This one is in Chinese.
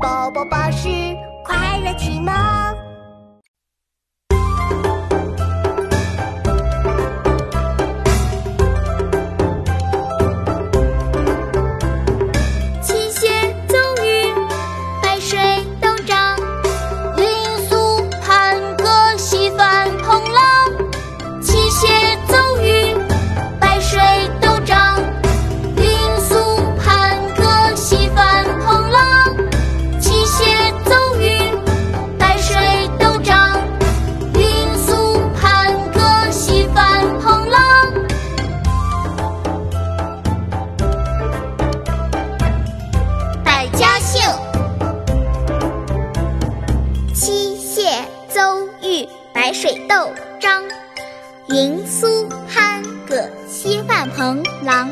宝宝巴士快乐启蒙。七谢邹玉白水豆张云苏潘葛西范彭郎